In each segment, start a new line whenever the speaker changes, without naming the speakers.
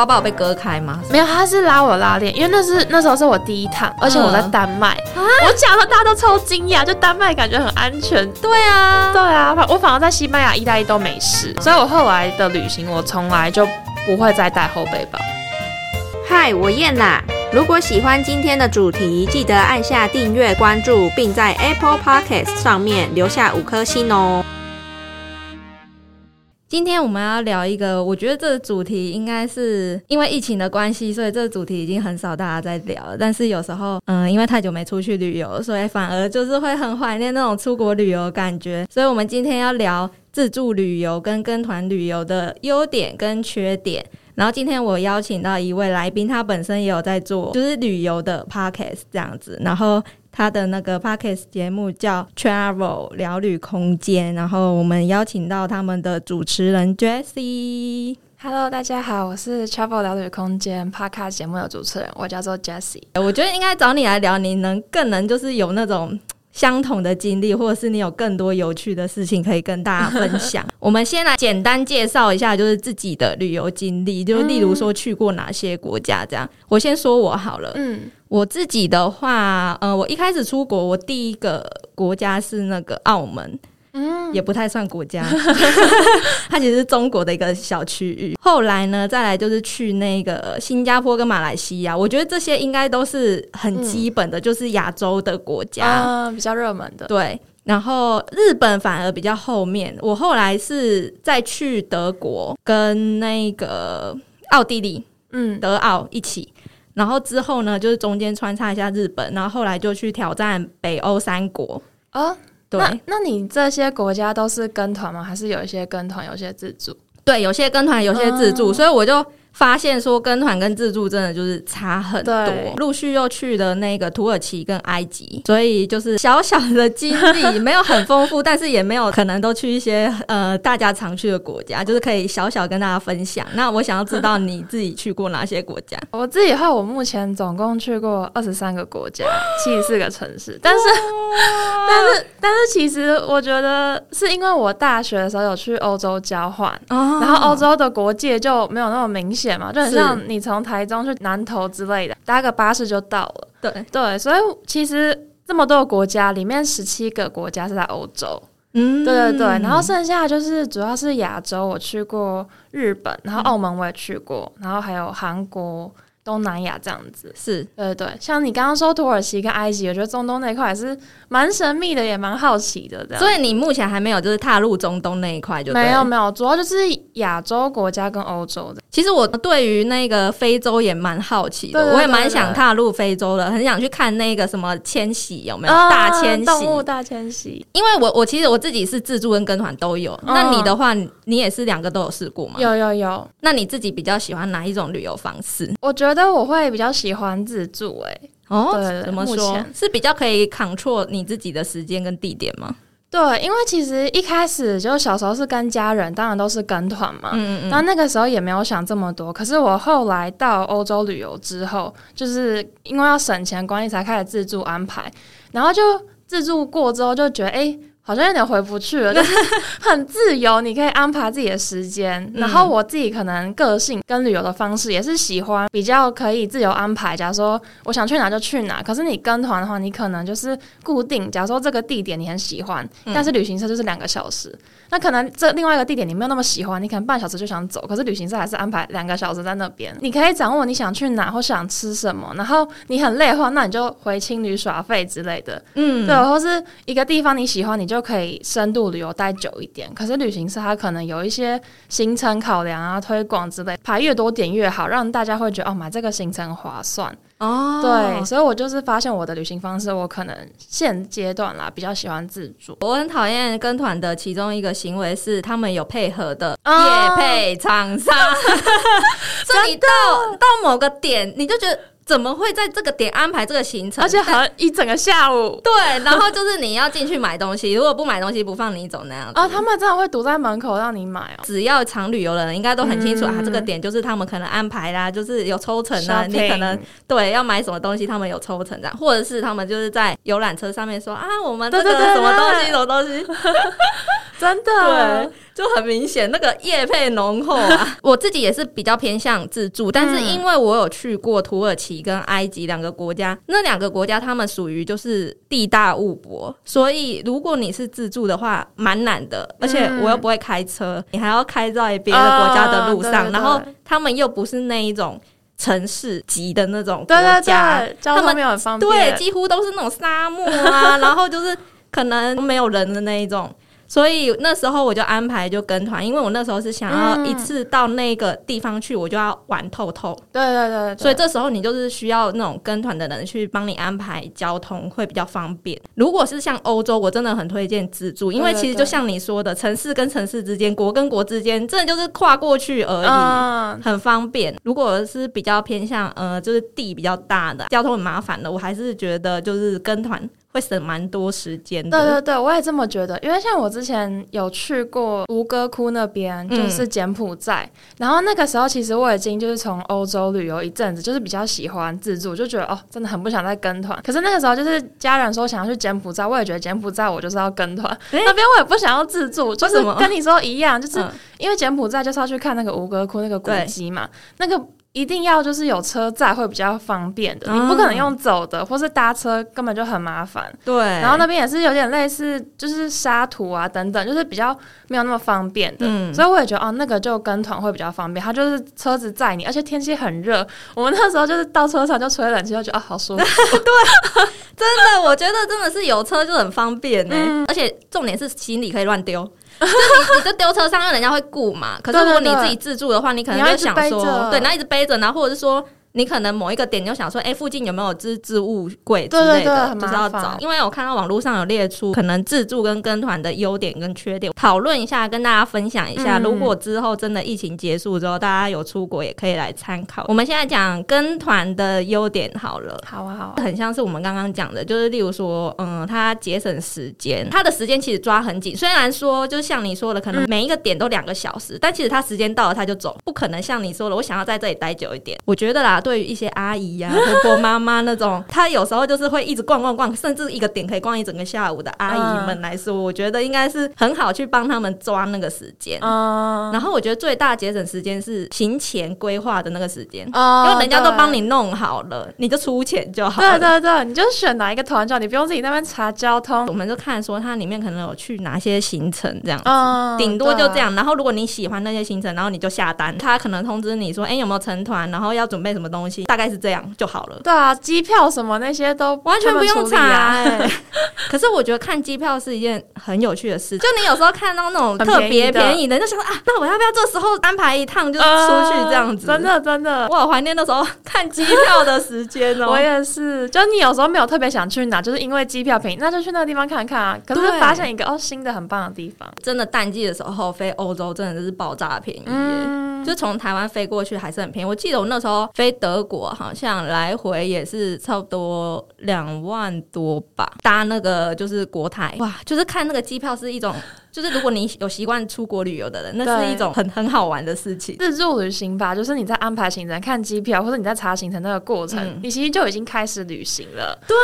包包有被割开吗？
没有，他是拉我拉链，因为那是那时候是我第一趟，而且我在丹麦，我讲了大家都超惊讶，就丹麦感觉很安全。
对啊，
对啊，反我反而在西班牙、意大利都没事，所以我后来的旅行我从来就不会再带后背包。
嗨，我燕啦！如果喜欢今天的主题，记得按下订阅、关注，并在 Apple Podcast 上面留下五颗星哦。
今天我们要聊一个，我觉得这个主题应该是因为疫情的关系，所以这个主题已经很少大家在聊。但是有时候，嗯，因为太久没出去旅游，所以反而就是会很怀念那种出国旅游感觉。所以我们今天要聊自助旅游跟跟团旅游的优点跟缺点。然后今天我邀请到一位来宾，他本身也有在做就是旅游的 podcast 这样子，然后他的那个 podcast 节目叫 Travel 聊旅空间，然后我们邀请到他们的主持人 Jessie。
Hello，大家好，我是 Travel 聊旅空间 Podcast 节目的主持人，我叫做 Jessie。
我觉得应该找你来聊，你能更能就是有那种。相同的经历，或者是你有更多有趣的事情可以跟大家分享。我们先来简单介绍一下，就是自己的旅游经历，就例如说去过哪些国家这样。我先说我好了，嗯，我自己的话，呃，我一开始出国，我第一个国家是那个澳门。嗯，也不太算国家，它其实是中国的一个小区域。后来呢，再来就是去那个新加坡跟马来西亚，我觉得这些应该都是很基本的，就是亚洲的国家，
比较热门的。
对，然后日本反而比较后面。我后来是再去德国跟那个奥地利，嗯，德奥一起，然后之后呢，就是中间穿插一下日本，然后后来就去挑战北欧三国啊。
那那你这些国家都是跟团吗？还是有一些跟团，有些自助？
对，有些跟团，有些自助，所以我就。发现说跟团跟自助真的就是差很多，陆续又去了那个土耳其跟埃及，所以就是小小的经历没有很丰富，但是也没有可能都去一些呃大家常去的国家，就是可以小小跟大家分享。那我想要知道你自己去过哪些国家？
我自己话，我目前总共去过二十三个国家，七十四个城市，但是但是但是其实我觉得是因为我大学的时候有去欧洲交换，然后欧洲的国界就没有那么明显。险嘛，就很像你从台中去南投之类的，搭个巴士就到了。
对
对，所以其实这么多个国家里面，十七个国家是在欧洲。嗯，对对对，然后剩下就是主要是亚洲，我去过日本，然后澳门我也去过，然后还有韩国。东南亚这样子
是
对对，像你刚刚说土耳其跟埃及，我觉得中东那一块还是蛮神秘的，也蛮好奇的。这样，
所以你目前还没有就是踏入中东那一块，就
没有没有，主要就是亚洲国家跟欧洲的。
其实我对于那个非洲也蛮好奇的，我也蛮想踏入非洲的，很想去看那个什么迁徙有没有大迁徙
动物大迁徙。
因为我我其实我自己是自助跟跟团都有，那你的话，你也是两个都有试过吗？
有有有。
那你自己比较喜欢哪一种旅游方式？
我觉得我会比较。喜欢自助哎
哦，怎么说？是比较可以 control 你自己的时间跟地点吗？
对，因为其实一开始就小时候是跟家人，当然都是跟团嘛。嗯嗯。那那个时候也没有想这么多。可是我后来到欧洲旅游之后，就是因为要省钱关系，才开始自助安排。然后就自助过之后，就觉得哎。好像有点回不去了，就是 很自由，你可以安排自己的时间。然后我自己可能个性跟旅游的方式也是喜欢比较可以自由安排。假如说我想去哪就去哪，可是你跟团的话，你可能就是固定。假如说这个地点你很喜欢，但是旅行社就是两个小时。那可能这另外一个地点你没有那么喜欢，你可能半小时就想走，可是旅行社还是安排两个小时在那边。你可以掌握你想去哪或想吃什么，然后你很累的话，那你就回青旅耍费之类的。嗯，对，或是一个地方你喜欢，你就可以深度旅游待久一点。可是旅行社它可能有一些行程考量啊、推广之类，排越多点越好，让大家会觉得哦，买这个行程划算。哦，对，所以我就是发现我的旅行方式，我可能现阶段啦比较喜欢自助。
我很讨厌跟团的其中一个行为是，他们有配合的夜配厂商，所以你到到某个点，你就觉得。怎么会在这个点安排这个行程？
而且还一整个下午。
对，然后就是你要进去买东西，如果不买东西不放你走那样子。
啊，他们真的会堵在门口让你买哦。
只要常旅游的人应该都很清楚啊，这个点就是他们可能安排啦，就是有抽成啊，你可能对要买什么东西，他们有抽成这样，或者是他们就是在游览车上面说啊，我们这个什么东西什么东西。
真的。
就很明显，那个叶配浓厚啊！我自己也是比较偏向自助，但是因为我有去过土耳其跟埃及两个国家，那两个国家他们属于就是地大物博，所以如果你是自助的话，蛮难的。而且我又不会开车，你还要开在别的国家的路上，然后他们又不是那一种城市级的那种国家，
他们没有很方便，
对，几乎都是那种沙漠啊，然后就是可能没有人的那一种。所以那时候我就安排就跟团，因为我那时候是想要一次到那个地方去，我就要玩透透。
对对对。
所以这时候你就是需要那种跟团的人去帮你安排交通，会比较方便。如果是像欧洲，我真的很推荐自助，因为其实就像你说的，城市跟城市之间，国跟国之间，真的就是跨过去而已，很方便。如果是比较偏向呃，就是地比较大的，交通很麻烦的，我还是觉得就是跟团。会省蛮多时间的。
对对对，我也这么觉得。因为像我之前有去过吴哥窟那边，就是柬埔寨。然后那个时候，其实我已经就是从欧洲旅游一阵子，就是比较喜欢自助，就觉得哦，真的很不想再跟团。可是那个时候，就是家人说想要去柬埔寨，我也觉得柬埔寨我就是要跟团。那边我也不想要自助，就是跟你说一样，就是因为柬埔寨就是要去看那个吴哥窟那个古迹嘛，那个。一定要就是有车载会比较方便的，你不可能用走的，或是搭车根本就很麻烦。
对，
然后那边也是有点类似，就是沙土啊等等，就是比较没有那么方便的。嗯，所以我也觉得哦，那个就跟团会比较方便，它就是车子载你，而且天气很热，我们那时候就是到车上就吹冷气，就觉得啊好舒服。
对，真的，我觉得真的是有车就很方便呢，而且重点是行李可以乱丢。就你 你就丢车上，因为人家会顾嘛。可是如果你自己自助的话，你可能就想说，对，然后一直背着，然后或者是说。你可能某一个点就想说，哎，附近有没有自置物柜之类的，就是要找。因为我看到网络上有列出可能自助跟跟团的优点跟缺点，讨论一下，跟大家分享一下。如果之后真的疫情结束之后，大家有出国也可以来参考。我们现在讲跟团的优点好了，
好啊好啊，
很像是我们刚刚讲的，就是例如说，嗯，它节省时间，它的时间其实抓很紧。虽然说，就像你说的，可能每一个点都两个小时，但其实它时间到了他就走，不可能像你说的，我想要在这里待久一点。我觉得啦。对于一些阿姨呀、婆婆妈妈那种，她有时候就是会一直逛逛逛，甚至一个点可以逛一整个下午的阿姨们来说，我觉得应该是很好去帮他们抓那个时间。然后我觉得最大节省时间是行前规划的那个时间，因为人家都帮你弄好了，你就出钱就好。
对对对，你就选哪一个团就好，你不用自己那边查交通。
我们就看说它里面可能有去哪些行程这样子，顶多就这样。然后如果你喜欢那些行程，然后你就下单，他可能通知你说，哎，有没有成团，然后要准备什么东西。大概是这样就好了。
对啊，机票什么那些都
完全不用查。可是我觉得看机票是一件很有趣的事。就你有时候看到那种特别便宜的，就想说啊，那我要不要这时候安排一趟就出去这样子？
真的真的，
我好怀念那时候看机票的时间哦。
我也是，就你有时候没有特别想去哪，就是因为机票便宜，那就去那个地方看看啊。可是发现一个哦新的很棒的地方，
真的淡季的时候飞欧洲真的就是爆炸便宜。嗯，就从台湾飞过去还是很便宜。我记得我那时候飞德国。好像来回也是差不多两万多吧，搭那个就是国台，哇，就是看那个机票是一种。就是如果你有习惯出国旅游的人，那是一种很很好玩的事情。
自助旅行吧，就是你在安排行程、看机票，或者你在查行程那个过程，你其实就已经开始旅行了。
对，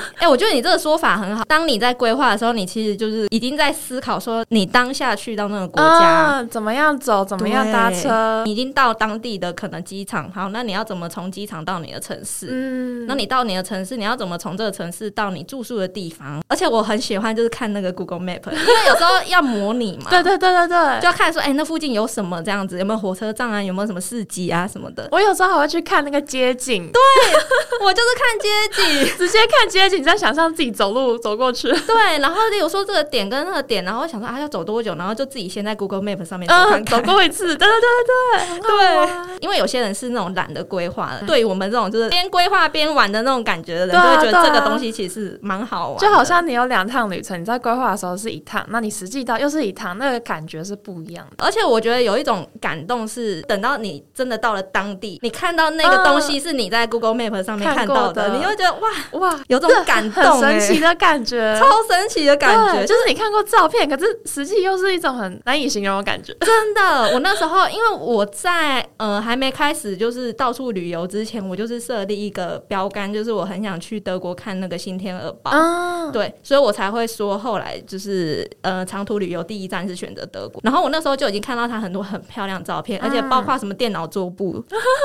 哎，我觉得你这个说法很好。当你在规划的时候，你其实就是已经在思考说，你当下去到那个国家
怎么样走，怎么样搭车，
已经到当地的可能机场。好，那你要怎么从机场到你的城市？嗯，那你到你的城市，你要怎么从这个城市到你住宿的地方？而且我很喜欢就是看那个 Google Map，因为。有时候要模拟嘛，
对对对对对，
就要看说，哎，那附近有什么这样子，有没有火车站啊，有没有什么市集啊什么的。
我有时候还会去看那个街景，
对 我就是看街景，
直接看街景，再想象自己走路走过去。
对，然后有时候这个点跟那个点，然后想说啊要走多久，然后就自己先在 Google Map 上面走看看，
走过一次。对对对对
对，因为有些人是那种懒得规划的，对于我们这种就是边规划边玩的那种感觉的人，就会觉得这个东西其实蛮好玩。
就好像你有两趟旅程，你在规划的时候是一趟，那。你实际到又是一趟，那个感觉是不一样的。
而且我觉得有一种感动是，等到你真的到了当地，你看到那个东西是你在 Google Map 上面看到的，你会觉得哇哇，有种感动，
神奇的感觉，
超神奇的感觉。
就是你看过照片，可是实际又是一种很难以形容的感觉。
真的，我那时候因为我在呃还还没开始就是到处旅游之前，我就是设立一个标杆，就是我很想去德国看那个新天鹅堡。对，所以我才会说后来就是呃长途旅游第一站是选择德国。然后我那时候就已经看到他很多很漂亮照片，而且包括什么电脑桌布，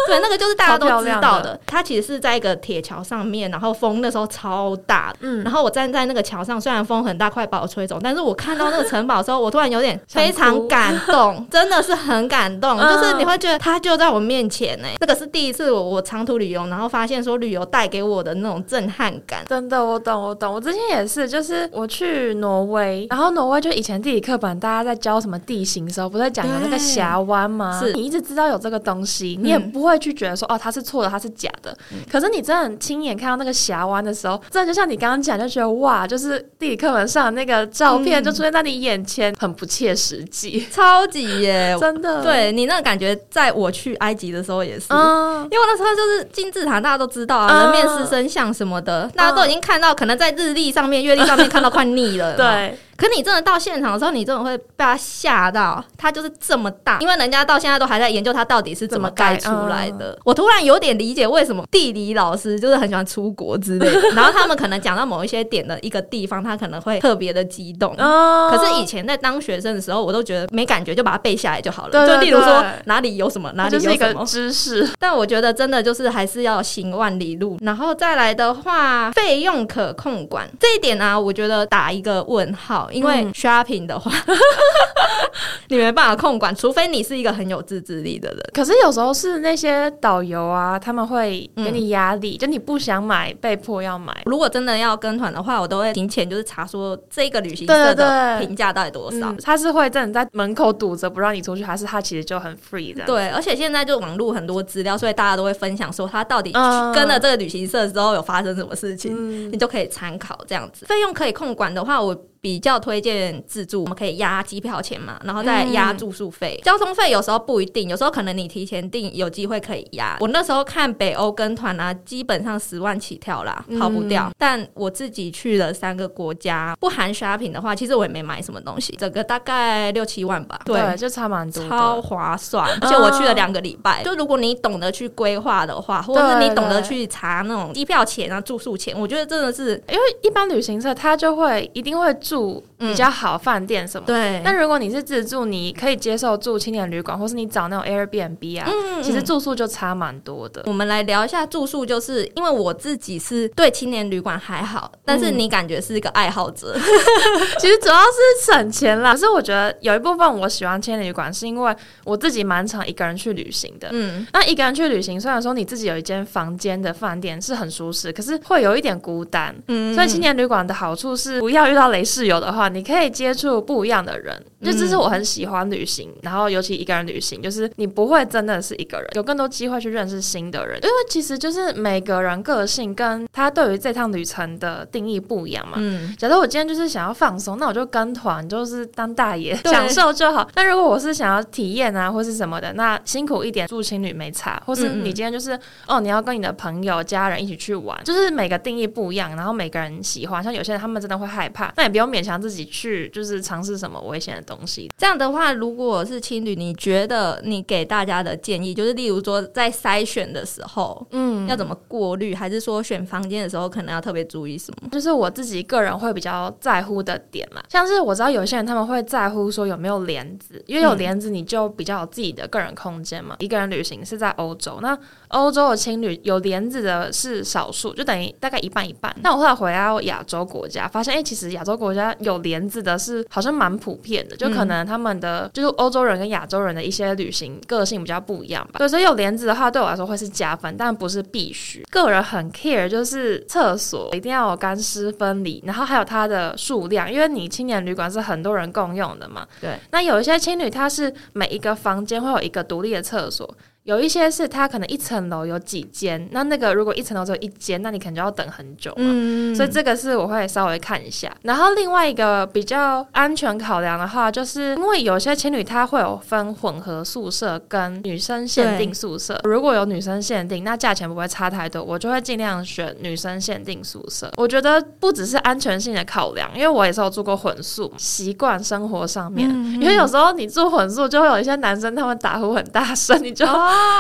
对，那个就是大家都知道的。它其实是在一个铁桥上面，然后风那时候超大，嗯，然后我站在那个桥上，虽然风很大，快把我吹走，但是我看到那个城堡的时候，我突然有点非常感动，真的是很感动，就是你会觉得它就在我面前呢。这个是第一次我我长途旅游，然后发现说旅游带给我的那种震撼感。
真的，我懂，我懂。我之前也是，就是我去挪威，然后挪威就以前地理课本大家在教什么地形的时候，不是讲有那个峡湾吗？
是
你一直知道有这个东西，你也不会去觉得说哦它是错的，它是假的。可是你真的亲眼看到那个峡湾的时候，真的就像你刚刚讲，就觉得哇，就是地理课本上那个照片就出现在你眼前，很不切实际，
超级耶，
真的。
对你那个感觉，在我去埃及的时候也是，因为那时候就是金字塔，大家都知道啊，人面狮身像什么的，大家都已经看到，可能在日历上面、月历上面看到快腻了，
对。
可你真的到现场的时候，你真的会被他吓到，他就是这么大，因为人家到现在都还在研究它到底是怎么盖出来的。我突然有点理解为什么地理老师就是很喜欢出国之类的，然后他们可能讲到某一些点的一个地方，他可能会特别的激动。可是以前在当学生的时候，我都觉得没感觉，就把它背下来就好了。就例如说哪里有什么，哪里有什么
知识。
但我觉得真的就是还是要行万里路，然后再来的话，费用可控管这一点呢，我觉得打一个问号。因为 shopping 的话，你没办法控管，除非你是一个很有自制力的人。
可是有时候是那些导游啊，他们会给你压力，就你不想买，被迫要买。
如果真的要跟团的话，我都会提前就是查说这个旅行社的评价到底多少。
他是会真的在门口堵着不让你出去，还是他其实就很 free 的？
对，而且现在就网络很多资料，所以大家都会分享说他到底跟了这个旅行社之后有发生什么事情，你就可以参考这样子。费用可以控管的话，我。比较推荐自助，我们可以压机票钱嘛，然后再压住宿费。交通费有时候不一定，有时候可能你提前订，有机会可以压。我那时候看北欧跟团啊，基本上十万起跳啦，跑不掉。但我自己去了三个国家，不含 shopping 的话，其实我也没买什么东西，整个大概六七万吧。
对，就差蛮多，
超划算。而且我去了两个礼拜，就如果你懂得去规划的话，或者是你懂得去查那种机票钱啊、住宿钱，我觉得真的是，
因为一般旅行社他就会一定会住。住比较好饭店什么？
对。
但如果你是自助，你可以接受住青年旅馆，或是你找那种 Airbnb 啊，其实住宿就差蛮多的。
我们来聊一下住宿，就是因为我自己是对青年旅馆还好，但是你感觉是一个爱好者。
其实主要是省钱啦。可是我觉得有一部分我喜欢青年旅馆，是因为我自己蛮常一个人去旅行的。嗯。那一个人去旅行，虽然说你自己有一间房间的饭店是很舒适，可是会有一点孤单。嗯。所以青年旅馆的好处是不要遇到雷室友的话，你可以接触不一样的人，就这是我很喜欢旅行，然后尤其一个人旅行，就是你不会真的是一个人，有更多机会去认识新的人，因为其实就是每个人个性跟他对于这趟旅程的定义不一样嘛。嗯，假如我今天就是想要放松，那我就跟团，就是当大爷享受就好。但如果我是想要体验啊，或是什么的，那辛苦一点住青旅没差，或是你今天就是哦，你要跟你的朋友、家人一起去玩，就是每个定义不一样，然后每个人喜欢，像有些人他们真的会害怕，那也不用。勉强自己去，就是尝试什么危险的东西。
这样的话，如果是青旅，你觉得你给大家的建议，就是例如说在筛选的时候，嗯，要怎么过滤，还是说选房间的时候，可能要特别注意什么？
就是我自己个人会比较在乎的点嘛，像是我知道有些人他们会在乎说有没有帘子，因为有帘子你就比较有自己的个人空间嘛。一个人旅行是在欧洲，那欧洲的青旅有帘子的是少数，就等于大概一半一半。那我后来回到亚洲国家，发现哎，其实亚洲国家。有帘子的是好像蛮普遍的，就可能他们的就是欧洲人跟亚洲人的一些旅行个性比较不一样吧。对，所以有帘子的话对我来说会是加分，但不是必须。个人很 care 就是厕所一定要有干湿分离，然后还有它的数量，因为你青年旅馆是很多人共用的嘛。
对，
那有一些青旅它是每一个房间会有一个独立的厕所。有一些是它可能一层楼有几间，那那个如果一层楼只有一间，那你可能就要等很久嘛。所以这个是我会稍微看一下。然后另外一个比较安全考量的话，就是因为有些情侣他会有分混合宿舍跟女生限定宿舍。如果有女生限定，那价钱不会差太多，我就会尽量选女生限定宿舍。我觉得不只是安全性的考量，因为我也是有住过混宿，习惯生活上面。因为有时候你住混宿，就会有一些男生他们打呼很大声，你就。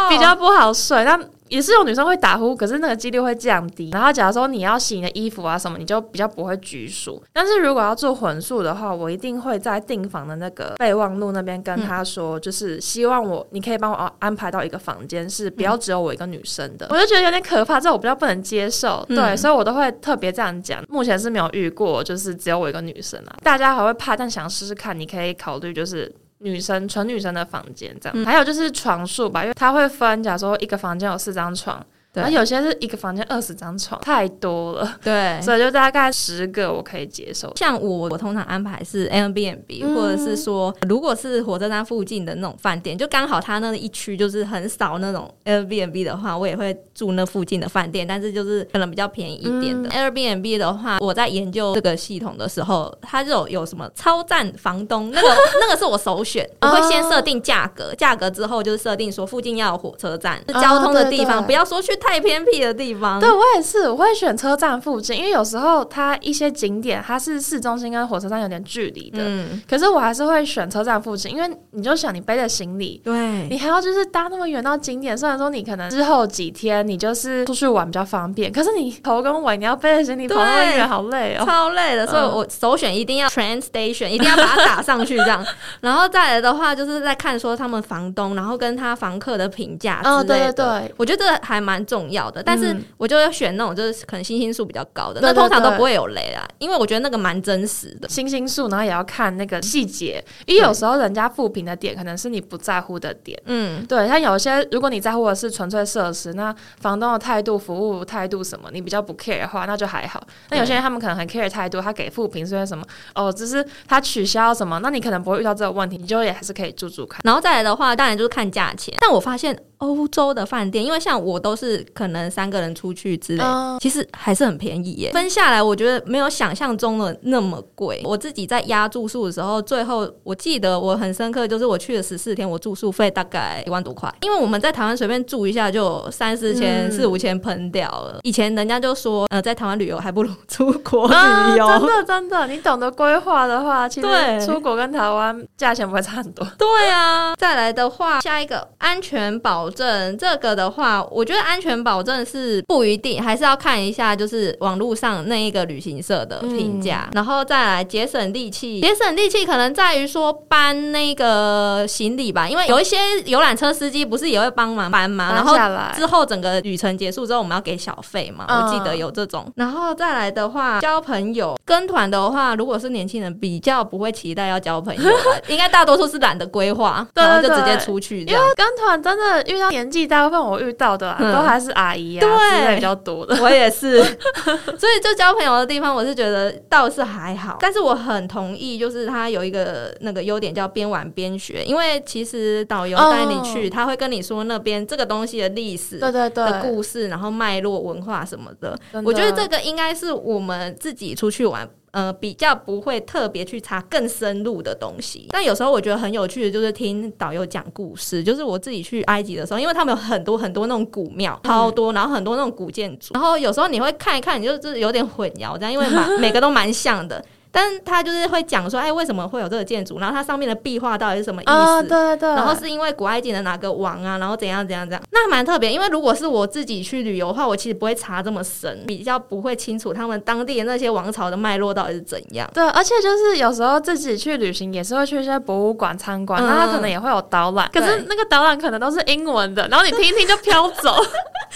比较不好睡。那也是有女生会打呼，可是那个几率会降低。然后假如说你要洗你的衣服啊什么，你就比较不会拘束。但是如果要做混宿的话，我一定会在订房的那个备忘录那边跟他说，就是希望我你可以帮我安排到一个房间，是不要只有我一个女生的。我就觉得有点可怕，这我比较不能接受。对，所以我都会特别这样讲。目前是没有遇过，就是只有我一个女生啊。大家还会怕，但想试试看，你可以考虑就是。女生纯女生的房间这样，还有就是床数吧，因为它会分，假如说一个房间有四张床。然后有些是一个房间二十张床，太多了。
对，
所以就大概十个我可以接受。
像我，我通常安排是 Airbnb，或者是说，如果是火车站附近的那种饭店，就刚好它那一区就是很少那种 Airbnb 的话，我也会住那附近的饭店，但是就是可能比较便宜一点的。Airbnb 的话，我在研究这个系统的时候，它就有有什么超赞房东，那个 那个是我首选。我会先设定价格，价格之后就是设定说附近要有火车站，交通的地方，不要说去。太偏僻的地方，
对我也是，我会选车站附近，因为有时候它一些景点它是市中心跟火车站有点距离的，嗯，可是我还是会选车站附近，因为你就想你背着行李，
对，
你还要就是搭那么远到景点，虽然说你可能之后几天你就是出去玩比较方便，可是你头跟尾你要背着行李跑那么远，好累哦，
超累的，所以我首选一定要 train station，一定要把它打上去这样，然后再来的话就是在看说他们房东，然后跟他房客的评价之类的，我觉得还蛮重。重要的，但是我就要选那种就是可能星星数比较高的，那通常都不会有雷啦，因为我觉得那个蛮真实的
星星数，然后也要看那个细节，因为有时候人家复评的点可能是你不在乎的点，嗯，对，像有些如果你在乎的是纯粹设施，那房东的态度、服务态度什么，你比较不 care 的话，那就还好。那有些人他们可能很 care 态度，他给复评是因为什么？哦，只是他取消什么，那你可能不会遇到这个问题，你就也还是可以住住看。
然后再来的话，当然就是看价钱，但我发现。欧洲的饭店，因为像我都是可能三个人出去之类，其实还是很便宜耶。分下来，我觉得没有想象中的那么贵。我自己在压住宿的时候，最后我记得我很深刻，就是我去了十四天，我住宿费大概一万多块。因为我们在台湾随便住一下就三四千、四五千喷掉了。以前人家就说，呃，在台湾旅游还不如出国旅游。
真的，真的，你懂得规划的话，其实出国跟台湾价钱不会差很多。
对啊，再来的话，下一个安全保。证这个的话，我觉得安全保证是不一定，还是要看一下就是网络上那一个旅行社的评价，然后再来节省力气。节省力气可能在于说搬那个行李吧，因为有一些游览车司机不是也会帮忙搬吗？然后之后整个旅程结束之后，我们要给小费嘛？我记得有这种。然后再来的话，交朋友跟团的话，如果是年轻人，比较不会期待要交朋友，应该大多数是懒得规划，然后就直接出去。因为
跟团真的遇到。年纪大部分我遇到的啊都还是阿姨啊，对比较多的。
我也是，所以就交朋友的地方，我是觉得倒是还好。但是我很同意，就是他有一个那个优点叫边玩边学，因为其实导游带你去，他会跟你说那边这个东西的历史、
对对对
的故事，然后脉络、文化什么的。我觉得这个应该是我们自己出去玩。呃，比较不会特别去查更深入的东西，但有时候我觉得很有趣的，就是听导游讲故事。就是我自己去埃及的时候，因为他们有很多很多那种古庙，超多，然后很多那种古建筑，然后有时候你会看一看，你就是有点混淆这样，因为蛮 每个都蛮像的。但是他就是会讲说，哎，为什么会有这个建筑？然后它上面的壁画到底是什么意思？
对对对。
然后是因为古埃及的哪个王啊？然后怎样怎样怎样？那蛮特别。因为如果是我自己去旅游的话，我其实不会查这么深，比较不会清楚他们当地的那些王朝的脉络到底是怎样。
对，而且就是有时候自己去旅行也是会去一些博物馆参观，那他可能也会有导览，可是那个导览可能都是英文的，然后你听一听就飘走。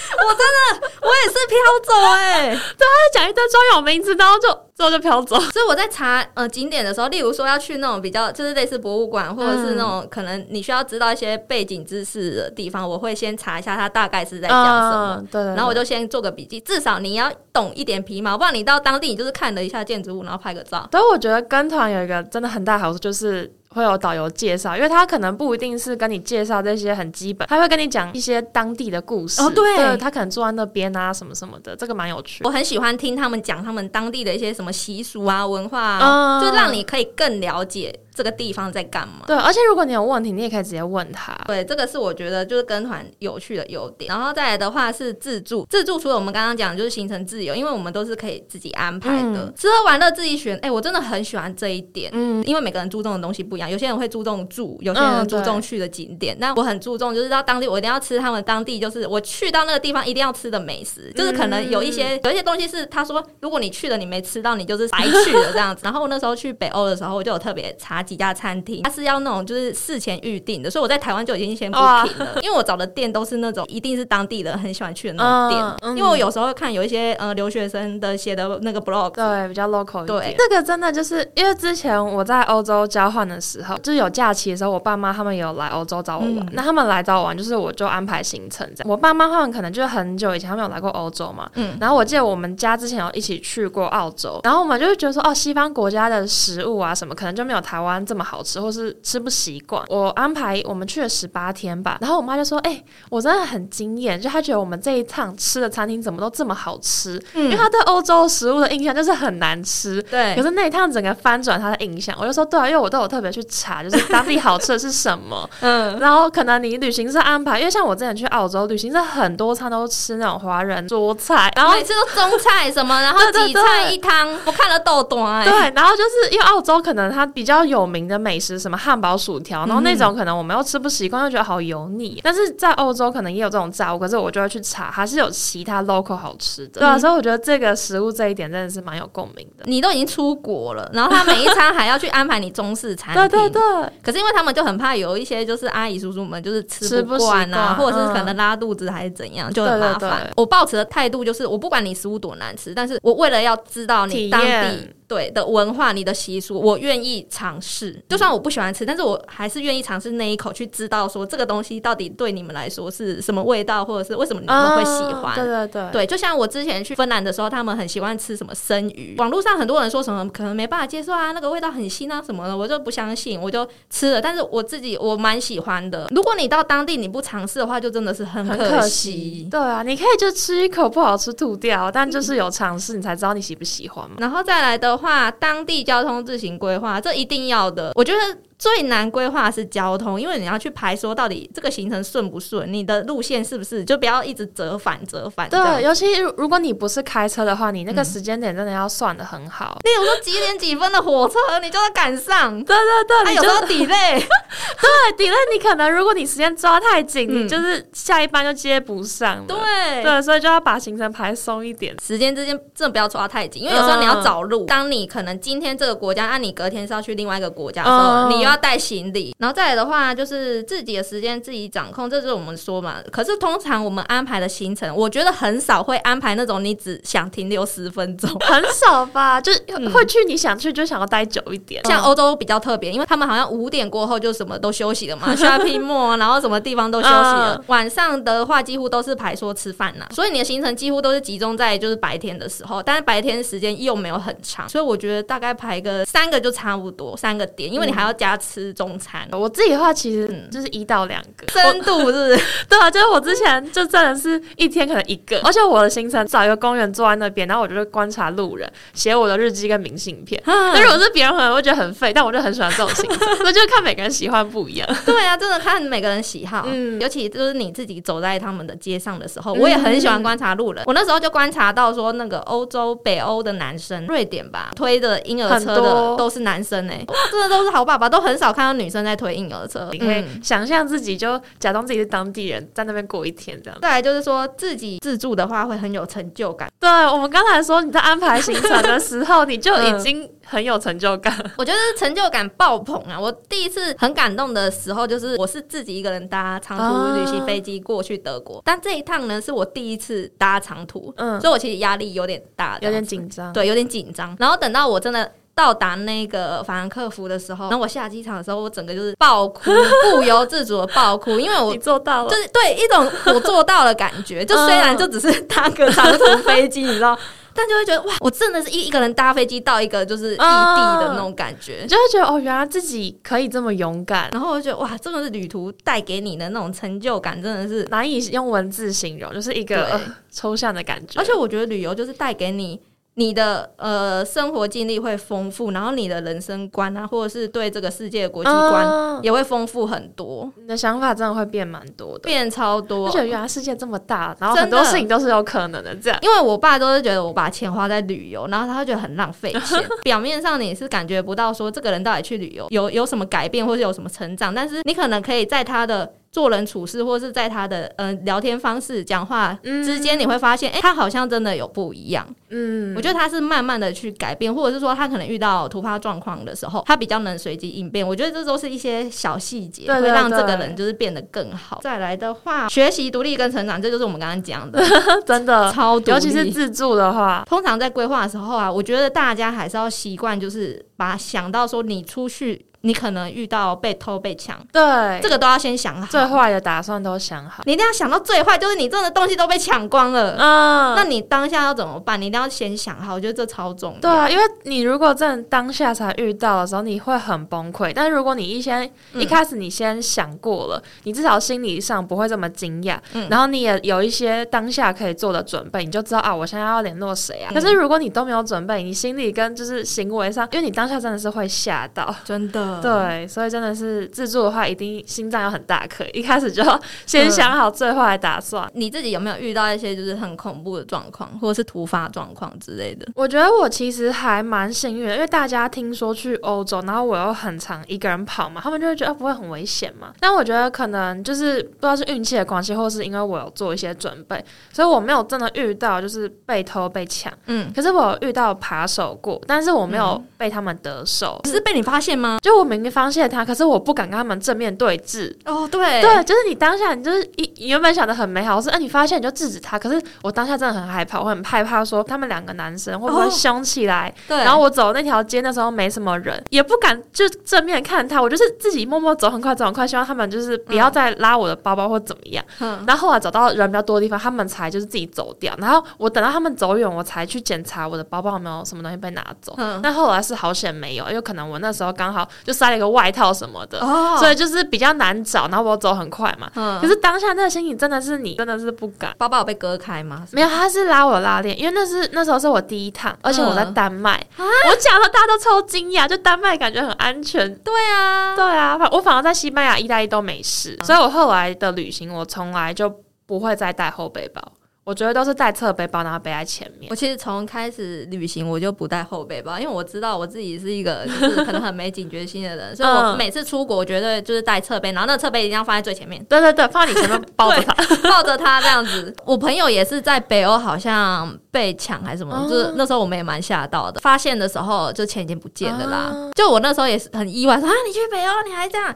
我真的，我也是飘走哎。对，
他讲一堆专有名词，然后就之后就飘走。
所以我在查呃景点的时候，例如说要去那种比较就是类似博物馆，或者是那种可能你需要知道一些背景知识的地方，我会先查一下它大概是在讲什么。
对。
然后我就先做个笔记，至少你要懂一点皮毛，不然你到当地你就是看了一下建筑物，然后拍个照。
所以我觉得跟团有一个真的很大好处就是。会有导游介绍，因为他可能不一定是跟你介绍这些很基本，他会跟你讲一些当地的故事。
哦，对，
他可能坐在那边啊，什么什么的，这个蛮有趣。
我很喜欢听他们讲他们当地的一些什么习俗啊、文化，啊，就让你可以更了解。这个地方在干嘛。
对，而且如果你有问题，你也可以直接问他。
对，这个是我觉得就是跟团有趣的优点。然后再来的话是自助，自助除了我们刚刚讲就是行程自由，因为我们都是可以自己安排的，吃喝玩乐自己选。哎，我真的很喜欢这一点，嗯，因为每个人注重的东西不一样，有些人会注重住，有些人注重去的景点。那我很注重就是到当地，我一定要吃他们当地就是我去到那个地方一定要吃的美食，就是可能有一些有一些东西是他说如果你去了你没吃到，你就是白去了这样子。然后我那时候去北欧的时候，我就有特别查几家餐厅，它是要那种就是事前预定的，所以我在台湾就已经先不停了，因为我找的店都是那种一定是当地人很喜欢去的那种店。因为我有时候看有一些呃留学生的写的那个 blog，
对，比较 local 对，这个真的就是因为之前我在欧洲交换的时候，就是有假期的时候，我爸妈他们有来欧洲找我玩，那他们来找我玩，就是我就安排行程这样。我爸妈他们可能就是很久以前他们有来过欧洲嘛，嗯，然后我记得我们家之前有一起去过澳洲，然后我们就会觉得说，哦，西方国家的食物啊什么，可能就没有台湾这么好吃，或是吃不习惯。我安排我们去了十八天吧，然后我妈就说，哎，我真的很惊艳，就她觉得我们这一趟吃的餐厅怎么都这么好吃，因为她对欧洲食物的印象就是很难吃，
对。
可是那一趟整个翻转她的印象，我就说，对啊，因为我都有特别去查，就是当地好吃的是什么，嗯，然后可能你旅行社安排，因为像我之前去澳洲旅行社，很多餐都吃那种华人桌菜，
然后每次都中菜什么，然后几菜一汤，我看了豆短，
对，然后就是因为澳洲可能它比较有名的美食，什么汉堡、薯条，然后那种可能我们又吃不习惯，又觉得好油腻，但是在欧洲可能也有这种炸物，可是我就会去查，还是有其他 local 好吃的，对啊，所以我觉得这个食物这一点真的是蛮有共鸣的。
你都已经出国了，然后他每一餐还要去安排你中式餐
厅，对对对。
可是因为他们就很怕有一些就是阿姨叔叔们就是吃不惯啊，或者是可能拉肚子还是怎样，就很麻烦。我抱持的态度就是，我不管你食物多难吃，但是我为了要知道你当地。对的文化，你的习俗，我愿意尝试。就算我不喜欢吃，但是我还是愿意尝试那一口，去知道说这个东西到底对你们来说是什么味道，或者是为什么你们会喜欢。
对对对，
对，就像我之前去芬兰的时候，他们很喜欢吃什么生鱼。网络上很多人说什么可能没办法接受啊，那个味道很腥啊什么的，我就不相信，我就吃了。但是我自己我蛮喜欢的。如果你到当地你不尝试的话，就真的是很可惜。
对啊，你可以就吃一口不好吃吐掉，但就是有尝试，你才知道你喜不喜欢嘛。
然后再来的话，当地交通自行规划，这一定要的。我觉得。最难规划是交通，因为你要去排说到底这个行程顺不顺，你的路线是不是就不要一直折返折返。
对，尤其如果你不是开车的话，你那个时间点真的要算的很好。
例如说几点几分的火车，你就要赶上。
对对对，还
有时候抵累。
对，抵累你可能如果你时间抓太紧，你就是下一班就接不上。
对
对，所以就要把行程排松一点，
时间之间真的不要抓太紧，因为有时候你要找路。当你可能今天这个国家，那你隔天是要去另外一个国家的时候，你要带行李，然后再来的话就是自己的时间自己掌控，这就是我们说嘛。可是通常我们安排的行程，我觉得很少会安排那种你只想停留十分钟，
很少吧？就会去你想去就想要待久一点。
像欧洲比较特别，因为他们好像五点过后就什么都休息了嘛，shopping mall，然后什么地方都休息了。晚上的话几乎都是排说吃饭呐，所以你的行程几乎都是集中在就是白天的时候，但是白天时间又没有很长，所以我觉得大概排个三个就差不多，三个点，因为你还要加吃中餐。
我自己的话，其实就是一到两个
深度，是不是？
对啊，就是我之前就真的是一天可能一个，而且我的行程找一个公园坐在那边，然后我就会观察路人，写我的日记跟明信片。但如果是别人可能会觉得很废，但我就很喜欢这种行程，所 以就看每个人喜欢不一样。
对啊，真的看每个人喜好，嗯，尤其就是你自己走在他们的街上的时候，我也很喜欢观察路人。我那时候就观察到说，那个欧洲北欧的男生，瑞典吧，推的婴儿车的都是男生哎，真的都是好爸爸，都很少看到女生在。推婴儿车，
你可以想象自己就假装自己是当地人，在那边过一天这样。
再来就是说自己自助的话，会很有成就感。
对我们刚才说你在安排行程的时候，你就已经很有成就感。
我觉得成就感爆棚啊！我第一次很感动的时候，就是我是自己一个人搭长途旅行飞机过去德国，但这一趟呢是我第一次搭长途，嗯，所以我其实压力有点大，
有点紧张，
对，有点紧张。然后等到我真的。到达那个法兰克福的时候，然后我下机场的时候，我整个就是爆哭，不由自主的爆哭，因为我
做到了，
就是对一种我做到了感觉。就虽然就只是搭个长途飞机，你知道，但就会觉得哇，我真的是一一个人搭飞机到一个就是异地的那种感觉，
就会觉得哦，原来自己可以这么勇敢。
然后我就觉得哇，真的是旅途带给你的那种成就感，真的是
难以用文字形容，就是一个抽象的感觉。
而且我觉得旅游就是带给你。你的呃生活经历会丰富，然后你的人生观啊，或者是对这个世界的国际观也会丰富很多。
你的想法真的会变蛮多的，
变超多。
而且原来世界这么大，然后很多事情都是有可能的。这样，
因为我爸都是觉得我把钱花在旅游，然后他会觉得很浪费钱。表面上你是感觉不到说这个人到底去旅游有有什么改变，或是有什么成长，但是你可能可以在他的。做人处事，或是在他的呃聊天方式、讲话之间，你会发现，哎，他好像真的有不一样。嗯，我觉得他是慢慢的去改变，或者是说他可能遇到突发状况的时候，他比较能随机应变。我觉得这都是一些小细节，会让这个人就是变得更好。再来的话，学习独立跟成长，这就是我们刚刚讲的，
真的
超独
立。尤其是自助的话，
通常在规划的时候啊，我觉得大家还是要习惯，就是把想到说你出去。你可能遇到被偷被抢，
对，
这个都要先想好，
最坏的打算都想好。
你一定要想到最坏，就是你真的东西都被抢光了，嗯，那你当下要怎么办？你一定要先想好，我觉得这超重要。
对啊，因为你如果真的当下才遇到的时候，你会很崩溃。但是如果你一先一开始你先想过了，你至少心理上不会这么惊讶，然后你也有一些当下可以做的准备，你就知道啊，我现在要联络谁啊。可是如果你都没有准备，你心里跟就是行为上，因为你当下真的是会吓到，
真的。
对，所以真的是自助的话，一定心脏要很大颗，一开始就要先想好最坏的打算。
你自己有没有遇到一些就是很恐怖的状况，或者是突发状况之类的？
我觉得我其实还蛮幸运，因为大家听说去欧洲，然后我又很常一个人跑嘛，他们就会觉得不会很危险嘛。但我觉得可能就是不知道是运气的关系，或是因为我有做一些准备，所以我没有真的遇到就是被偷被抢。嗯，可是我遇到扒手过，但是我没有被他们得手，
是被你发现吗？
就我明明发现他，可是我不敢跟他们正面对峙。
哦，对，
对，就是你当下，你就是一原本想的很美好，是，哎，你发现你就制止他。可是我当下真的很害怕，我很害怕说他们两个男生会不会凶起来。
对，
然后我走那条街，那时候没什么人，也不敢就正面看他，我就是自己默默走，很快走很快，希望他们就是不要再拉我的包包或怎么样。嗯，然后后来找到人比较多的地方，他们才就是自己走掉。然后我等到他们走远，我才去检查我的包包有没有什么东西被拿走。嗯，但后来是好险没有，因为可能我那时候刚好就塞了一个外套什么。哦，所以就是比较难找，然后我走很快嘛。嗯，可是当下那个心情真的是你真的是不敢。
包包有被割开吗？
没有，他是拉我拉链，因为那是那时候是我第一趟，而且我在丹麦。我讲了，大家都超惊讶，就丹麦感觉很安全。
对啊，
对啊，我反而在西班牙、意大利都没事，所以我后来的旅行我从来就不会再带后背包。我觉得都是带侧背包，然后背在前面。
我其实从开始旅行，我就不带后背包，因为我知道我自己是一个就是可能很没警觉心的人，所以我每次出国，我绝对就是带侧背，然后那个侧背一定要放在最前面。
对对对，放在你前面抱着它，
抱着它这样子。我朋友也是在北欧，好像被抢还是什么，就是那时候我们也蛮吓到的。发现的时候，就钱已经不见了啦。就我那时候也是很意外，说啊，你去北欧你还这样。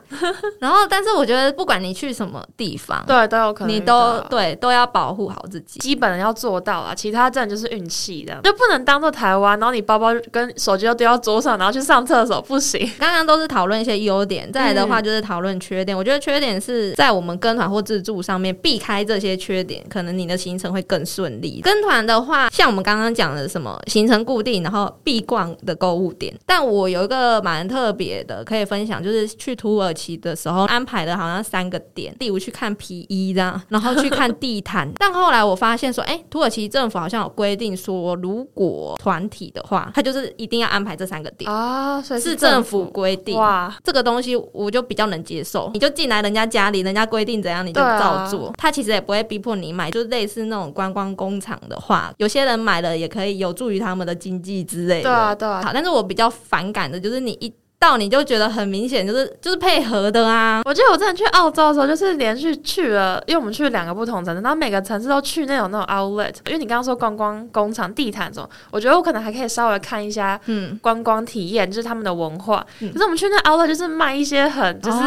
然后，但是我觉得不管你去什么地方，
对都有可能，
你都对都要保护好自己，
基本要做。到啊，其他真的就是运气的，就不能当做台湾，然后你包包跟手机都丢到桌上，然后去上厕所，不行。
刚刚都是讨论一些优点，再来的话就是讨论缺点。我觉得缺点是在我们跟团或自助上面避开这些缺点，可能你的行程会更顺利。跟团的话，像我们刚刚讲的什么行程固定，然后必逛的购物点。但我有一个蛮特别的可以分享，就是去土耳其的时候安排的好像三个点，例如去看皮衣这样，然后去看地毯。但后来我发现说，哎，土耳其政府好像有规定说，如果团体的话，他就是一定要安排这三个点
啊，
是政府规定哇。这个东西我就比较能接受，你就进来人家家里，人家规定怎样你就照做，他其实也不会逼迫你买，就类似那种观光工厂的话，有些人买了也可以有助于他们的经济之类的。
对啊，对啊。
好，但是我比较反感的就是你一。到你就觉得很明显，就是就是配合的啊！
我记得我之前去澳洲的时候，就是连续去了，因为我们去了两个不同城市，然后每个城市都去那种那种 outlet。因为你刚刚说观光工厂、地毯这种，我觉得我可能还可以稍微看一下，嗯，观光体验就是他们的文化。可是我们去那 outlet 就是卖一些很，就是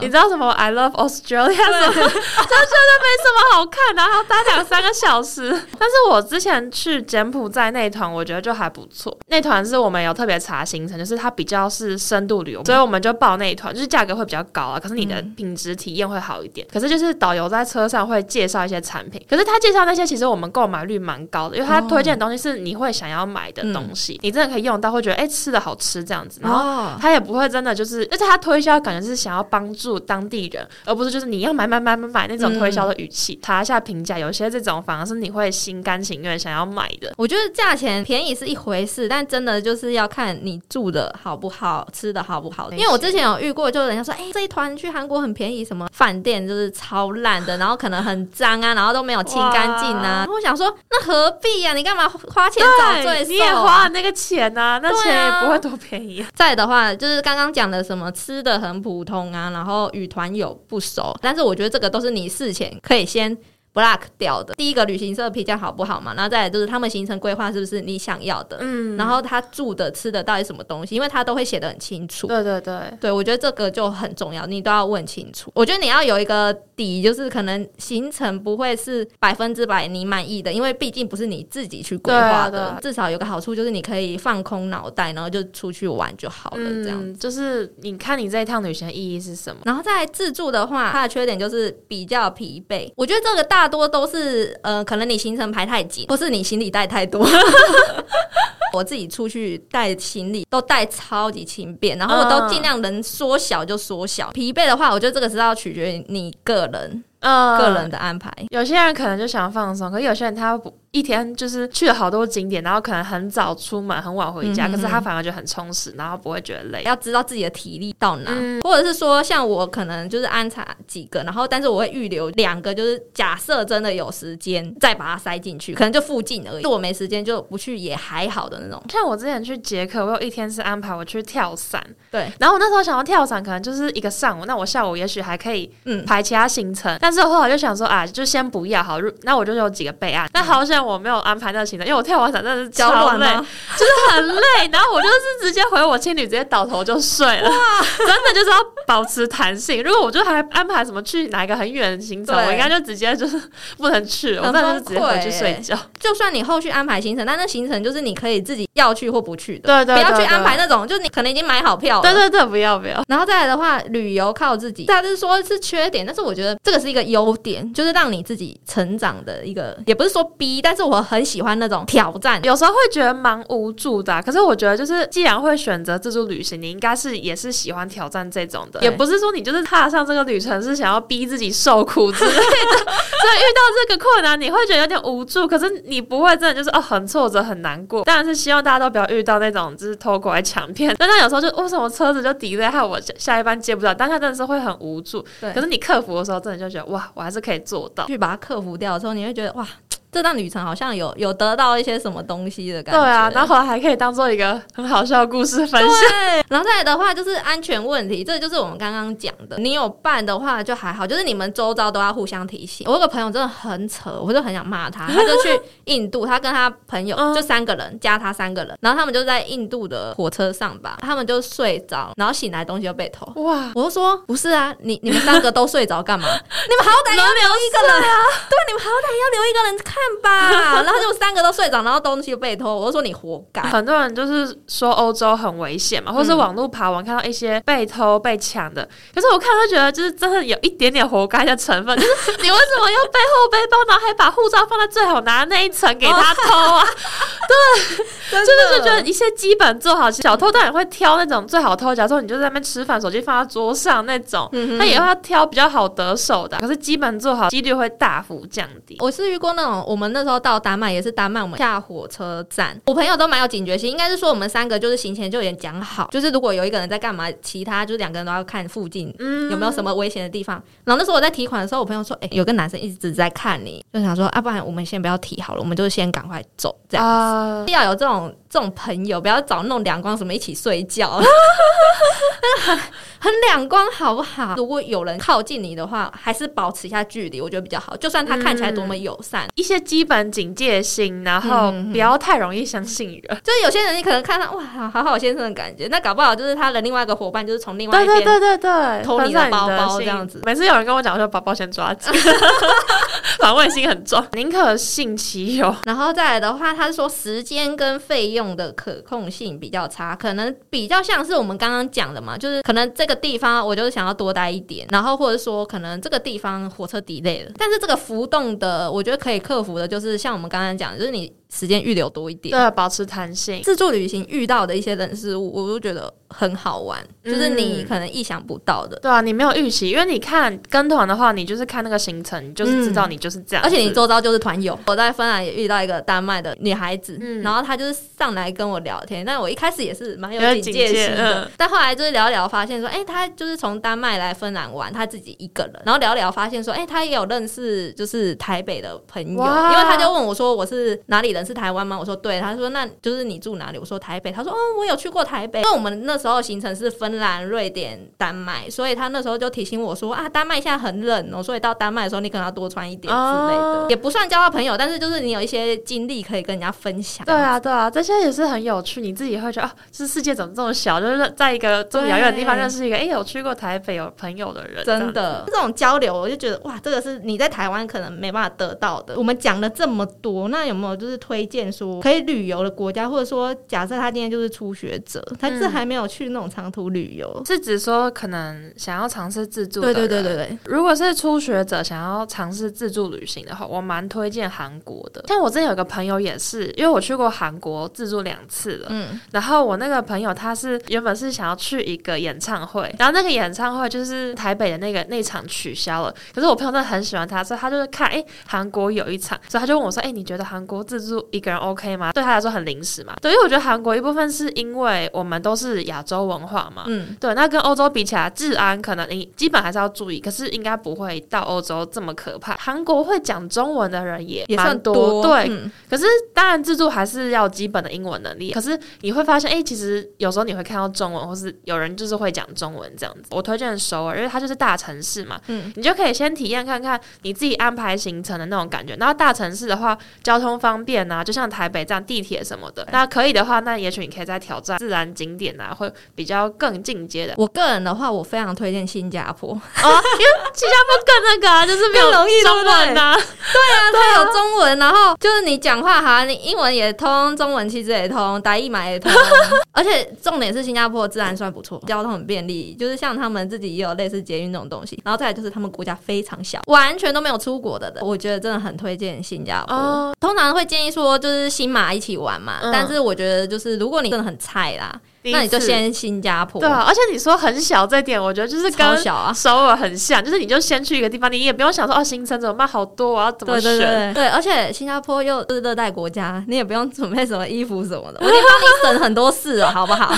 你知道什么？I love Australia，就觉得没什么好看，然后待两三个小时。但是我之前去柬埔寨那团，我觉得就还不错。那团是我们有特别查行程，就是它比较是深。深度旅游，所以我们就报那一团，就是价格会比较高啊，可是你的品质体验会好一点。可是就是导游在车上会介绍一些产品，可是他介绍那些其实我们购买率蛮高的，因为他推荐的东西是你会想要买的东西，你真的可以用到，会觉得哎吃的好吃这样子，然后他也不会真的就是，而且他推销感觉是想要帮助当地人，而不是就是你要买买买买买那种推销的语气。查一下评价，有些这种反而是你会心甘情愿想要买的。
我觉得价钱便宜是一回事，但真的就是要看你住的好不好，吃的好不好。因为我之前有遇过，就人家说，哎，这一团去韩国很便宜，什么饭店就是超烂的，然后可能很脏啊，然后都没有清干净啊。我想说，那何必呀？你干嘛花钱找罪受？
你也花了那个钱呐，那钱也不会多便宜。
再的话，就是刚刚讲的什么吃的很普通啊，然后与团友不熟，但是我觉得这个都是你事前可以先。Block 掉的第一个旅行社评价好不好嘛？然后再来就是他们行程规划是不是你想要的？嗯，然后他住的吃的到底什么东西？因为他都会写的很清楚。
对对对，
对我觉得这个就很重要，你都要问清楚。我觉得你要有一个底，就是可能行程不会是百分之百你满意的，因为毕竟不是你自己去规划的。至少有个好处就是你可以放空脑袋，然后就出去玩就好了。这样
就是你看你这一趟旅行的意义是什么？
然后在自助的话，它的缺点就是比较疲惫。我觉得这个大。多都是呃，可能你行程排太紧，或是你行李带太多。我自己出去带行李都带超级轻便，然后我都尽量能缩小就缩小。疲惫的话，我觉得这个是要取决于你个人。呃，个人的安排，
有些人可能就想放松，可是有些人他不一天就是去了好多景点，然后可能很早出门，很晚回家，可是他反而就很充实，然后不会觉得累。
要知道自己的体力到哪，或者是说像我可能就是安插几个，然后但是我会预留两个，就是假设真的有时间再把它塞进去，可能就附近而已。如果没时间就不去也还好的那种。
像我之前去捷克，我有一天是安排我去跳伞，
对，
然后我那时候想要跳伞，可能就是一个上午，那我下午也许还可以嗯排其他行程，但是后我就想说啊。就先不要好，那我就有几个备案。那好像我没有安排那个行程，因为我跳完伞真的是超累，就是很累。然后我就是直接回我青旅，直接倒头就睡了。真的就是要保持弹性。如果我就还安排什么去哪一个很远的行程，我应该就直接就是不能去，我那就直接回去睡觉。
就算你后续安排行程，但那行程就是你可以自己要去或不去
的。对对，
不要去安排那种，就你可能已经买好票了。
对对对，不要不要。
然后再来的话，旅游靠自己，大家是说是缺点，但是我觉得这个是一个优点，就是。让你自己成长的一个，也不是说逼，但是我很喜欢那种挑战。
有时候会觉得蛮无助的，可是我觉得就是，既然会选择自助旅行，你应该是也是喜欢挑战这种的，也不是说你就是踏上这个旅程是想要逼自己受苦之类的。所以遇到这个困难，你会觉得有点无助，可是你不会真的就是哦很挫折很难过。当然是希望大家都不要遇到那种就是偷过来抢骗。但他有时候就为什么车子就 delay，害我下一班接不到，当下真的是会很无助。对，可是你克服的时候，真的就觉得哇，我还是可以做到。
去把它克服掉的时候，你会觉得哇。这段旅程好像有有得到一些什么东西的感觉，
对啊，然后还可以当做一个很好笑的故事分享。
然后再来的话就是安全问题，这就是我们刚刚讲的。你有伴的话就还好，就是你们周遭都要互相提醒。我有个朋友真的很扯，我就很想骂他。他就去印度，他跟他朋友就三个人加他三个人，然后他们就在印度的火车上吧，他们就睡着，然后醒来东西就被偷。哇！我就说不是啊，你你们三个都睡着干嘛？你们好歹要留一个人啊！对，你们好歹要留一个人看。吧，然后就三个都睡着，然后东西被偷，我就说你活该。
很多人就是说欧洲很危险嘛，或是网络爬完看到一些被偷被抢的，可是我看都觉得就是真的有一点点活该的成分，就是你为什么要背后背包，然后还把护照放在最好拿的那一层给他偷啊？对，真的就觉得一些基本做好，小偷当然会挑那种最好偷，假如说你就在那边吃饭，手机放在桌上那种，他也会挑比较好得手的，可是基本做好几率会大幅降低。
我是遇过那种我们那。时候到丹麦也是丹麦，我们下火车站，我朋友都蛮有警觉性，应该是说我们三个就是行前就有点讲好，就是如果有一个人在干嘛，其他就是两个人都要看附近有没有什么危险的地方。然后那时候我在提款的时候，我朋友说：“哎，有个男生一直在看你，就想说，啊，不然我们先不要提好了，我们就先赶快走，这样子要有这种这种朋友，不要找那种两光什么一起睡觉。”很 很两光，好不好？如果有人靠近你的话，还是保持一下距离，我觉得比较好。就算他看起来多么友善，
一些基本警戒心，然后不要太容易相信人。
就是有些人，你可能看他哇，好好先生的感觉，那搞不好就是他的另外一个伙伴，就是从另外一
边对对对对
偷你的包包这样子。
每次有人跟我讲说把包先抓紧，防卫心很重，宁可信其有。
然后再来的话，他是说时间跟费用的可控性比较差，可能比较像是我们刚刚讲的嘛，就是可能这个地方我就是想要多待一点，然后或者说可能这个地方火车 delay 了，但是这个浮动的，我觉得可以克服的，就是像我们刚刚讲，就是你。时间预留多一点，
对，保持弹性。
自助旅行遇到的一些人事物，我都觉得很好玩，就是你可能意想不到的。
对啊，你没有预期，因为你看跟团的话，你就是看那个行程，你就是知道你就是这样。
而且你周遭就是团友。我在芬兰也遇到一个丹麦的女孩子，然后她就是上来跟我聊天，但我一开始也是蛮有警戒心的，但后来就是聊聊发现说，哎，她就是从丹麦来芬兰玩，她自己一个人，然后聊聊发现说，哎，她也有认识就是台北的朋友，因为她就问我说我是哪里人，是台湾吗？我说。对，他说那就是你住哪里？我说台北。他说哦，我有去过台北。因为我们那时候行程是芬兰、瑞典、丹麦，所以他那时候就提醒我说啊，丹麦现在很冷哦，所以到丹麦的时候你可能要多穿一点之类的。也不算交到朋友，但是就是你有一些经历可以跟人家分享。
对啊，对啊，这些也是很有趣。你自己会觉得啊，这世界怎么这么小？就是在一个这么遥远的地方认识一个哎有去过台北有朋友的人，
真的这种交流，我就觉得哇，这个是你在台湾可能没办法得到的。我们讲了这么多，那有没有就是推荐说？可以旅游的国家，或者说，假设他今天就是初学者，他是还没有去那种长途旅游，
是指说可能想要尝试自助。对
对对对对。
如果是初学者想要尝试自助旅行的话，我蛮推荐韩国的。像我之前有个朋友也是，因为我去过韩国自助两次了。嗯。然后我那个朋友他是原本是想要去一个演唱会，然后那个演唱会就是台北的那个那场取消了。可是我朋友真的很喜欢他，所以他就是看哎韩国有一场，所以他就问我说：“哎，你觉得韩国自助一个人 OK 吗？”对他。来说很临时嘛，对，因为我觉得韩国一部分是因为我们都是亚洲文化嘛，嗯，对，那跟欧洲比起来，治安可能你基本还是要注意，可是应该不会到欧洲这么可怕。韩国会讲中文的人也
也算
多，对，可是当然自助还是要基本的英文能力。可是你会发现，哎，其实有时候你会看到中文，或是有人就是会讲中文这样子。我推荐首尔，因为它就是大城市嘛，嗯，你就可以先体验看看你自己安排行程的那种感觉。然后大城市的话，交通方便啊，就像台北这样地。铁什么的，那可以的话，那也许你可以再挑战自然景点啊，会比较更进阶的。
我个人的话，我非常推荐新加坡。
啊，因为新加坡更那个啊，就是没有
容易
中文 啊，
对啊，它有中文，然后就是你讲话哈，你英文也通，中文其实也通，打一码也通，而且重点是新加坡自然算不错，交通很便利，就是像他们自己也有类似捷运这种东西，然后再来就是他们国家非常小，完全都没有出国的人，我觉得真的很推荐新加坡。通常会建议说，就是新马一起。玩嘛，但是我觉得就是如果你真的很菜啦。那你就先新加坡，
对啊，而且你说很小这点，我觉得就是跟首尔很像，就是你就先去一个地方，你也不用想说哦行程怎么办好多，我要怎么选？
对，而且新加坡又是热带国家，你也不用准备什么衣服什么的，我 可以帮你省很多事了，好不好？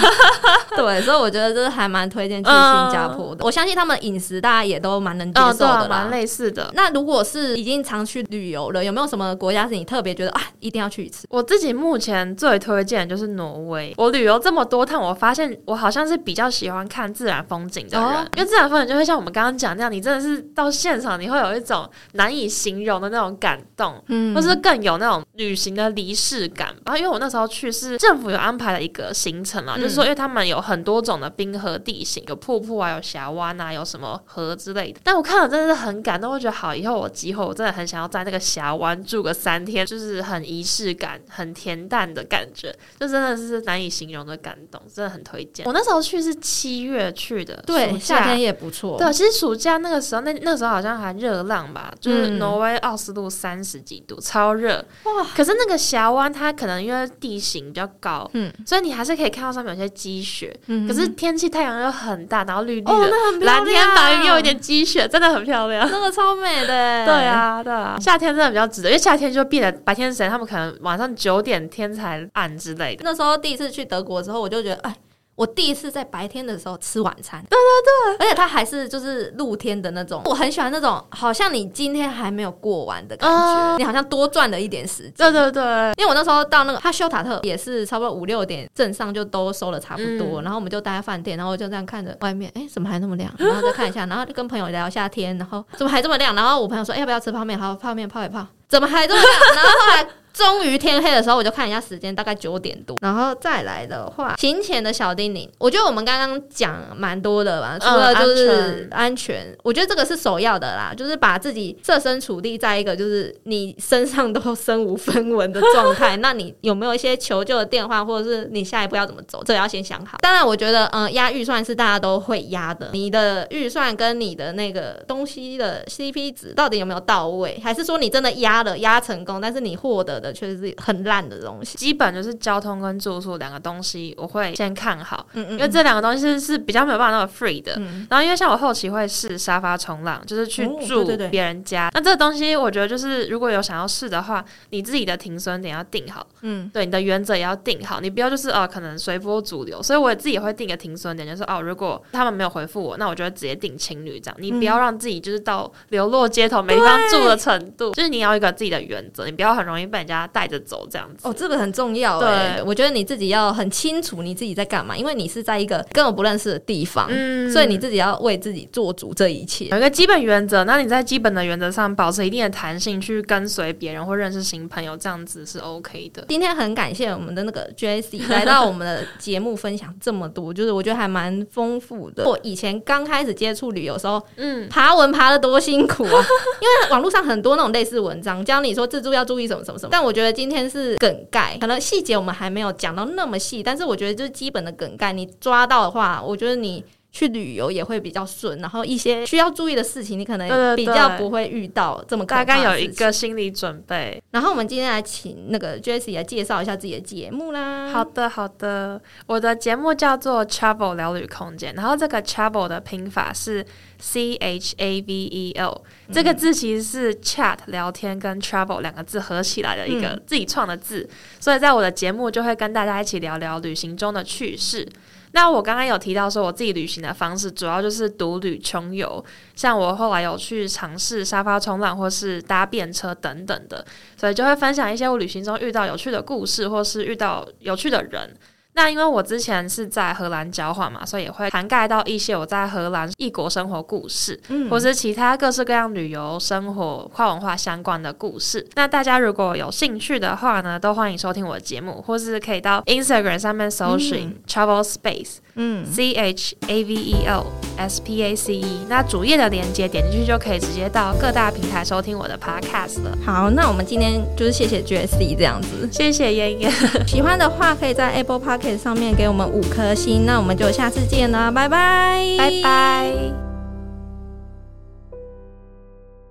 对，所以我觉得就是还蛮推荐去新加坡的。我相信他们饮食大家也都蛮能接受的，
蛮类似的。
那如果是已经常去旅游了，有没有什么国家是你特别觉得啊一定要去一次？
我自己目前最推荐就是挪威。我旅游这么多趟。我发现我好像是比较喜欢看自然风景的人，因为自然风景就会像我们刚刚讲那样，你真的是到现场你会有一种难以形容的那种感动，嗯，或是更有那种旅行的离世感。然后因为我那时候去是政府有安排了一个行程嘛，就是说因为他们有很多种的冰河地形，有瀑布啊，有峡湾啊，有什么河之类的。但我看了真的是很感动，我觉得好，以后我机会我真的很想要在那个峡湾住个三天，就是很仪式感、很恬淡的感觉，就真的是难以形容的感动。真的很推荐。我那时候去是七月去的，
对，夏天也不错。
对，其实暑假那个时候，那那时候好像还热浪吧，就是挪威奥斯陆三十几度，超热哇！可是那个峡湾它可能因为地形比较高，嗯，所以你还是可以看到上面有些积雪。嗯，可是天气太阳又很大，然后绿绿的，蓝天白云又有点积雪，真的很漂亮，
那个超美的。
对啊，对啊，夏天真的比较值得，因为夏天就变得白天时间他们可能晚上九点天才暗之类的。
那时候第一次去德国之后，我就觉得。哎，我第一次在白天的时候吃晚餐，
对对
对，而且它还是就是露天的那种，我很喜欢那种，好像你今天还没有过完的感觉，你好像多赚了一点时间。
对对对，
因为我那时候到那个哈修塔特也是差不多五六点，镇上就都收了差不多，然后我们就待在饭店，然后就这样看着外面，哎，怎么还那么亮？然后再看一下，然后就跟朋友聊一下天，然后怎么还这么亮？然后我朋友说，哎，要不要吃泡面？好，泡面泡一泡，怎么还这么亮？然后后来。终于天黑的时候，我就看一下时间，大概九点多。然后再来的话，行前的小叮咛，我觉得我们刚刚讲蛮多的吧，除了就是安全，我觉得这个是首要的啦，就是把自己设身处地在一个就是你身上都身无分文的状态，那你有没有一些求救的电话，或者是你下一步要怎么走，这个要先想好。当然，我觉得嗯，压预算是大家都会压的，你的预算跟你的那个东西的 CP 值到底有没有到位，还是说你真的压了压成功，但是你获得的确实是很烂的东西。
基本就是交通跟住宿两个东西，我会先看好，嗯嗯，因为这两个东西是比较没有办法那么 free 的。然后，因为像我后期会试沙发冲浪，就是去住别人家。那这个东西，我觉得就是如果有想要试的话，你自己的停损点要定好，嗯，对，你的原则也要定好，你不要就是哦，可能随波逐流。所以我自己也会定个停损点，就是哦，如果他们没有回复我，那我就会直接定情侣这样。你不要让自己就是到流落街头没地方住的程度，就是你要一个自己的原则，你不要很容易被人家带着走这样子。
哦，这个很重要。对，我觉得你自己要很清楚你自己在干嘛，因为你是在一个根本不认识的地方，嗯，所以你自己要为自己做主这一切。
有一个基本原则，那你在基本的原则上保持一定的弹性，去跟随别人或认识新朋友，这样子是 OK 的。
今天很感谢我们的那个 Jessie 来到我们的节目分享这么多，就是我觉得还蛮丰富的。我以前刚开始接触旅游时候，嗯，爬文爬的多辛苦啊，因为网络上很多那种类似文章教你说自助要注意什么什么什么，但我我觉得今天是梗概，可能细节我们还没有讲到那么细，但是我觉得就是基本的梗概，你抓到的话，我觉得你。去旅游也会比较顺，然后一些需要注意的事情，你可能比较不会遇到这么大
概有一个心理准备。
然后我们今天来请那个 Jessie 来介绍一下自己的节目啦。
好的，好的，我的节目叫做 Travel 聊旅空间，然后这个 Travel 的拼法是 C H A V E L，这个字其实是 Chat 聊天跟 Travel 两个字合起来的一个自己创的字，所以在我的节目就会跟大家一起聊聊旅行中的趣事。那我刚刚有提到说，我自己旅行的方式主要就是独旅穷游，像我后来有去尝试沙发冲浪或是搭便车等等的，所以就会分享一些我旅行中遇到有趣的故事，或是遇到有趣的人。那因为我之前是在荷兰交换嘛，所以也会涵盖到一些我在荷兰异国生活故事，嗯，或是其他各式各样旅游、生活、跨文化相关的故事。那大家如果有兴趣的话呢，都欢迎收听我的节目，或是可以到 Instagram 上面搜寻 Travel Space，嗯，C H A V E L S P A C E。那主页的链接点进去就可以直接到各大平台收听我的 Podcast 了。
好，那我们今天就是谢谢 Jessie 这样子，
谢谢妍妍。
喜欢的话可以在 Apple Podcast。上面给我们五颗星，那我们就下次见啦，拜拜，
拜拜。